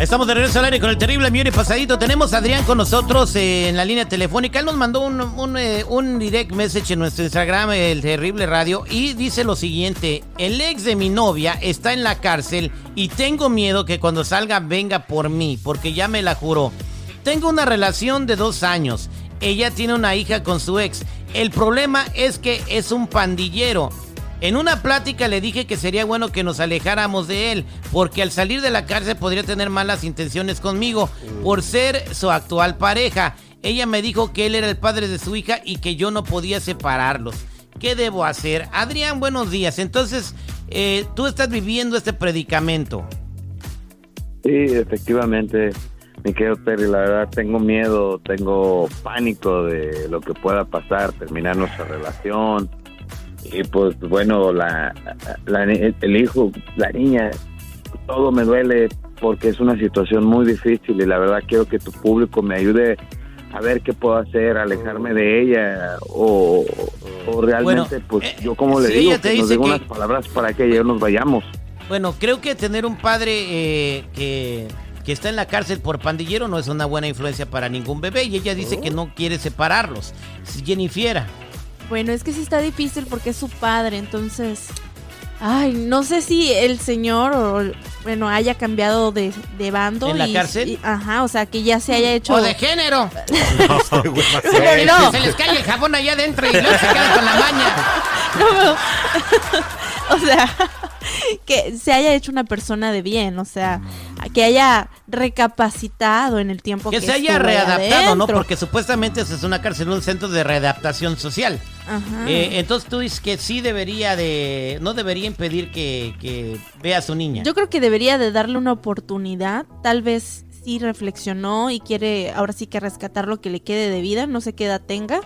Estamos de regreso al aire con el terrible y pasadito. Tenemos a Adrián con nosotros eh, en la línea telefónica. Él nos mandó un, un, eh, un direct message en nuestro Instagram, el terrible radio, y dice lo siguiente: El ex de mi novia está en la cárcel y tengo miedo que cuando salga venga por mí, porque ya me la juró. Tengo una relación de dos años. Ella tiene una hija con su ex. El problema es que es un pandillero. En una plática le dije que sería bueno que nos alejáramos de él, porque al salir de la cárcel podría tener malas intenciones conmigo por ser su actual pareja. Ella me dijo que él era el padre de su hija y que yo no podía separarlos. ¿Qué debo hacer? Adrián, buenos días. Entonces, eh, tú estás viviendo este predicamento. Sí, efectivamente, mi querido Terry, la verdad tengo miedo, tengo pánico de lo que pueda pasar, terminar nuestra relación. Y pues bueno, la, la- el hijo, la niña, todo me duele porque es una situación muy difícil y la verdad quiero que tu público me ayude a ver qué puedo hacer, alejarme de ella o, o realmente Bueno, pues eh, yo como le digo que nos diga que- unas palabras para que ya nos vayamos. Bueno, creo que tener un padre eh, que, que está en la cárcel por pandillero no es una buena influencia para ningún bebé y ella dice que no quiere separarlos. Jennifer. Bueno, es que sí está difícil porque es su padre, entonces... Ay, no sé si el señor o, bueno, haya cambiado de, de bando. ¿En la y- cárcel? y- ajá, o sea, que ya se haya hecho... O de género. Pero no. Se les cae el jabón allá adentro y luego se quedan con la maña. o sea, que se haya hecho una persona de bien, o sea, que haya recapacitado en el tiempo que, Que se haya readaptado, ¿no? Porque supuestamente es una cárcel, un centro de readaptación social. Ajá. Eh, entonces tú dices que sí debería de... No debería impedir que, que vea a su niña. Yo creo que debería de darle una oportunidad, tal vez sí reflexionó y quiere ahora sí que rescatar lo que le quede de vida, no sé qué edad tenga,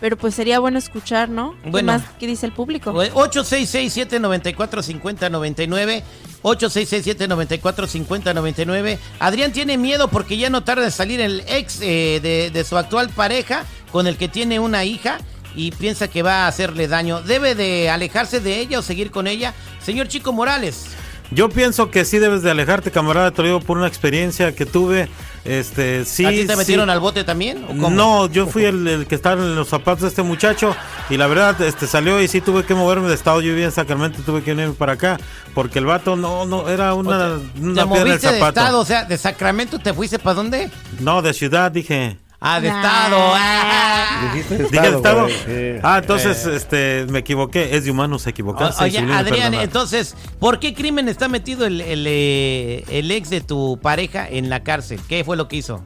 pero pues sería bueno escuchar, ¿no? ¿Qué Bueno. más? ¿Qué dice el público? 866-794-5099. 866-794-5099. Adrián tiene miedo porque ya no tarda en salir el ex eh, de, de su actual pareja con el que tiene una hija y piensa que va a hacerle daño. ¿Debe de alejarse de ella o seguir con ella? Señor Chico Morales. Yo pienso que sí debes de alejarte, camarada, digo por una experiencia que tuve. Este, sí, ¿A ti te sí. metieron al bote también? ¿o cómo? No, yo fui el, el que estaba en los zapatos de este muchacho y la verdad este salió y sí tuve que moverme de estado. Yo vivía en Sacramento, tuve que venirme para acá porque el vato no no era una, ¿Te una piedra en el moviste de zapato. estado? O sea, ¿de Sacramento te fuiste para dónde? No, de ciudad dije. Ah, de Nah. estado. Ah. Dijiste Dije de estado. güey, sí. Ah, entonces este me equivoqué. Es de humanos equivocarse. O- Oye, Adrián, perdonar. entonces, ¿por qué crimen está metido el, el, eh, el ex de tu pareja en la cárcel? ¿Qué fue lo que hizo?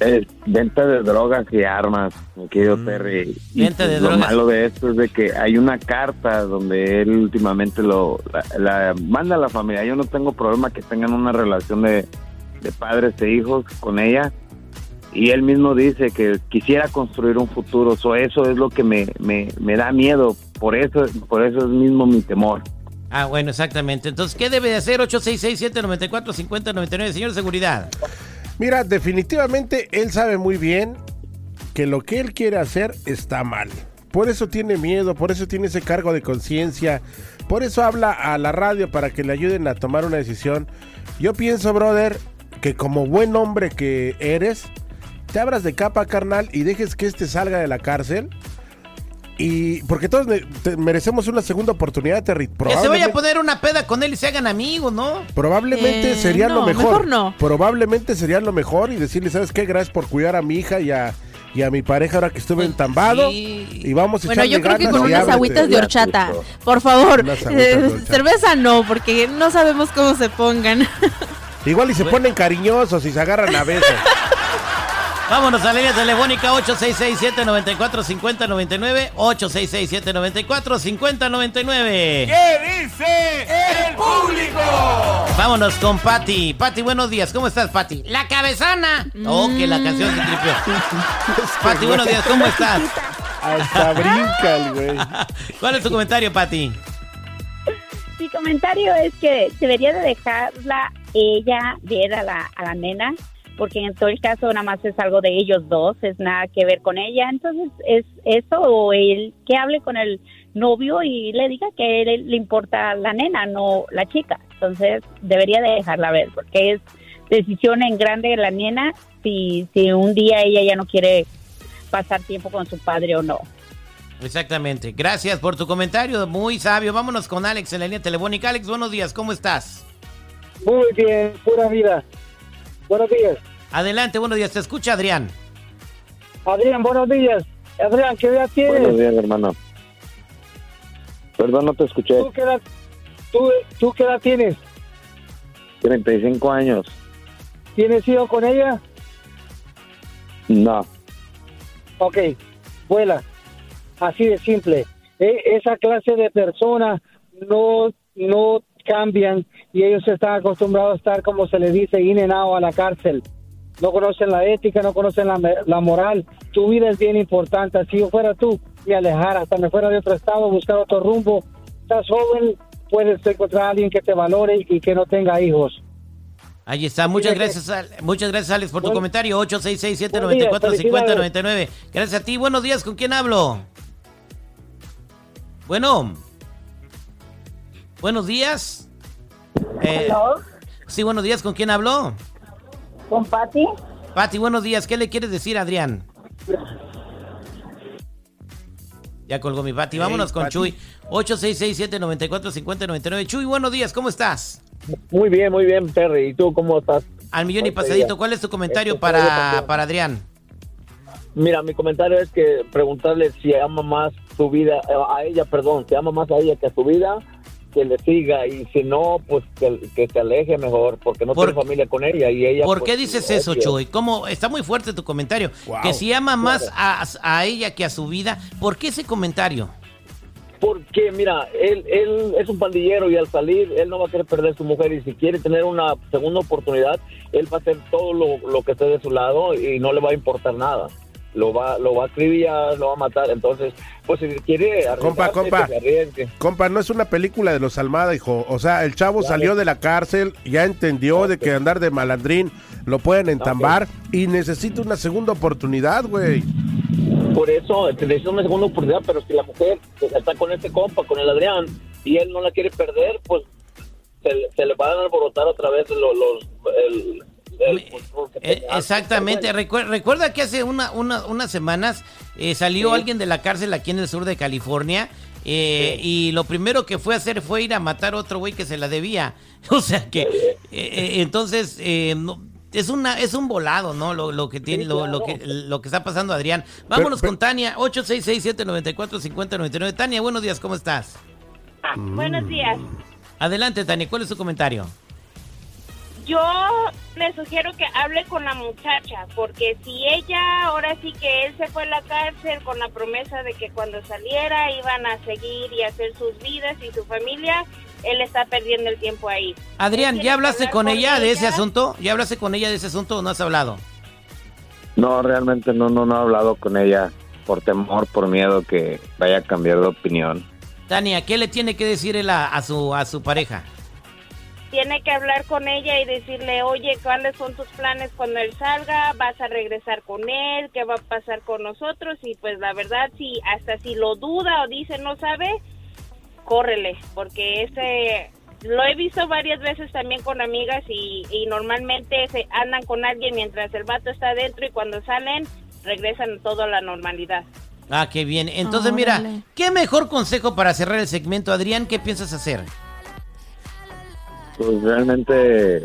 Es venta de drogas y armas, mi querido Terry. Mm. Venta de lo drogas. malo de esto es de que hay una carta donde él últimamente lo la, la manda a la familia. Yo no tengo problema que tengan una relación de, de padres e hijos con ella. Y él mismo dice que quisiera construir un futuro. So, eso es lo que me, me, me da miedo. Por eso, por eso es mismo mi temor. Ah, bueno, exactamente. Entonces, ¿qué debe de hacer? 866-794-5099, señor de seguridad. Mira, definitivamente él sabe muy bien que lo que él quiere hacer está mal. Por eso tiene miedo, por eso tiene ese cargo de conciencia, por eso habla a la radio para que le ayuden a tomar una decisión. Yo pienso, brother, que como buen hombre que eres, te abras de capa, carnal, y dejes que este salga de la cárcel. Y porque todos merecemos una segunda oportunidad, Terry. Que se vaya a poner una peda con él y se hagan amigos, ¿no? Probablemente Eh, sería lo mejor. mejor no. Probablemente sería lo mejor y decirle, ¿sabes qué? Gracias por cuidar a mi hija y a, y a mi pareja ahora que estuve entambado. Sí. Y vamos a Bueno, yo echarle creo que con unas agüitas de horchata, por favor. De Eh, horchata. cerveza no, porque no sabemos cómo se pongan. Igual y se ponen cariñosos y se agarran a besos. Vámonos a la línea telefónica 866-794-5099. 866-794-5099. ¿Qué dice el público? Vámonos con Patti. Patti, buenos días. ¿Cómo estás, Patti? La cabezana. Oh, que la canción se tripió. Patti, buenos días. ¿Cómo estás? Hasta brinca el güey. ¿Cuál es tu comentario, Patti? Mi comentario es que debería de dejarla ella ver a la, a la nena, porque en todo el caso nada más es algo de ellos dos, es nada que ver con ella. Entonces es eso o él que hable con el novio y le diga que él le importa la nena, no la chica. Entonces debería de dejarla ver, porque es decisión en grande de la nena si, si un día ella ya no quiere pasar tiempo con su padre o no. Exactamente. Gracias por tu comentario, muy sabio. Vámonos con Alex en la línea telefónica. Alex, buenos días, ¿cómo estás? Muy bien, pura vida. Buenos días. Adelante, buenos días. Te escucha Adrián. Adrián, buenos días. Adrián, ¿qué edad tienes? Buenos días, hermano. Perdón, no te escuché. ¿Tú qué edad, tú, tú qué edad tienes? 35 años. ¿Tienes hijo con ella? No. Ok, vuela. Así de simple. E- esa clase de personas no, no cambian y ellos están acostumbrados a estar, como se les dice, in and out a la cárcel. No conocen la ética, no conocen la, la moral. Tu vida es bien importante. Si yo fuera tú, me alejara, hasta me fuera de otro estado, buscar otro rumbo. Estás joven, puedes encontrar a alguien que te valore y que no tenga hijos. Ahí está, muchas gracias, muchas gracias Alex por tu comentario. 866 Buen día, 794 5099 Gracias a ti. Buenos días, ¿con quién hablo? Bueno. Buenos días. Eh, sí, buenos días, ¿con quién hablo? ¿Con Pati? Pati, buenos días. ¿Qué le quieres decir a Adrián? Ya colgó mi Pati. Vámonos Hey, con Pati. Chuy. 866 794 5099 Chuy, buenos días, ¿cómo estás? Muy bien, muy bien, Terry. ¿Y tú cómo estás? Al millón y pasadito. ¿cuál es tu comentario Este, para, para Adrián? Mira, mi comentario es que preguntarle si ama más su vida, eh, a ella, perdón, si ama más a ella que a su vida, que le siga. Y si no, pues que, que se aleje mejor, porque no Por- tiene familia con ella. y ella ¿Por pues, qué dices obvio. eso, Chuy? ¿Cómo? Está muy fuerte tu comentario. Wow. Que si ama más a, a ella que a su vida. ¿Por qué ese comentario? Porque, mira, él, él es un pandillero y al salir, él no va a querer perder su mujer. Y si quiere tener una segunda oportunidad, él va a hacer todo lo, lo que esté de su lado y no le va a importar nada. Lo va, lo va a acribillar, lo va a matar. Entonces, pues si quiere Compa, compa. que. Compa, no es una película de los Almada, hijo. O sea, el chavo salió de la cárcel, ya entendió de que andar de malandrín lo pueden entambar y necesita una segunda oportunidad, güey. Por eso te necesita una segunda oportunidad, pero si la mujer está con este compa, con el Adrián, y él no la quiere perder, pues se, le- se le van a alborotar otra vez los... los el, que Eh, tenía. exactamente. Pero Recuer- recuerda que hace una, una- unas semanas eh, salió Sí. alguien de la cárcel aquí en el sur de California. eh, Y lo primero que fue a hacer fue ir a matar a otro güey que se la debía. O sea que, entonces, eh, no- es una es un volado, ¿no? Lo, lo que tiene, lo, lo que, lo que está pasando, Adrián. Vámonos pero- con Tania, 866-794-5099. Tania, buenos días, ¿cómo estás? Buenos días. Adelante, Tania, ¿cuál es tu comentario? Yo le sugiero que hable con la muchacha, porque si ella, ahora sí que él se fue a la cárcel con la promesa de que cuando saliera iban a seguir y hacer sus vidas y su familia, él está perdiendo el tiempo ahí. Adrián, ¿ya hablaste con ella de ese asunto? ¿Ya hablaste con ella de ese asunto o no has hablado? No, realmente no, no, no he hablado con ella por temor, por miedo que vaya a cambiar de opinión. Tania, ¿qué le tiene que decir él a, a su, a su pareja? Tiene que hablar con ella y decirle, oye, ¿cuáles son tus planes cuando él salga? ¿Vas a regresar con él? ¿Qué va a pasar con nosotros? Y pues la verdad, si hasta si lo duda o dice no sabe, córrele, porque ese lo he visto varias veces también con amigas y, y normalmente se andan con alguien mientras el vato está adentro y cuando salen regresan todo a la normalidad. Ah, qué bien. Entonces, mira. ¿qué mejor consejo para cerrar el segmento, Adrián? ¿Qué piensas hacer? Pues realmente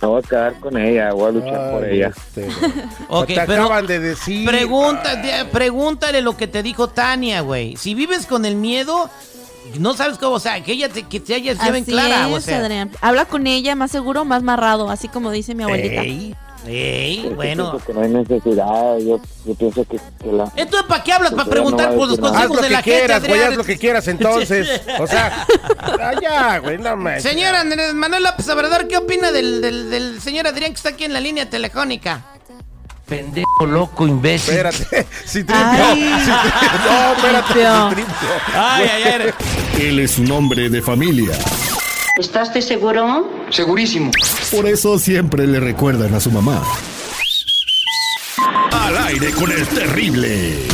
me voy a quedar con ella, voy a luchar por ella. este, Ok, te pero acaban de decir. pregunta, pregúntale lo que te dijo Tania, güey. Si vives con el miedo, no sabes cómo, o sea, que ella te, que te ella se ven Así clara, o es, sea. Adrián. Habla con ella, más seguro, más marrado, así como dice mi abuelita. Ey, Yo bueno. pienso que no hay necesidad, yo, yo pienso que, que la... Entonces, ¿para qué hablas? ¿Para no preguntar a por los nada. Haz consejos lo de que la gente, quieras, güey, Adrián? haz lo que quieras entonces. O sea, allá, güey, no manches. Señor Andrés Manuel López Obrador, ¿qué opina del, del, del señor Adrián que está aquí en la línea telefónica? Pendejo, loco, imbécil. Espérate, si tripio. Ay. si. No, espérate, si tripio. Ay, ay, ay. Él es un hombre de familia. ¿Estás de seguro? Segurísimo. Por eso siempre le recuerdan a su mamá. Al aire con el terrible.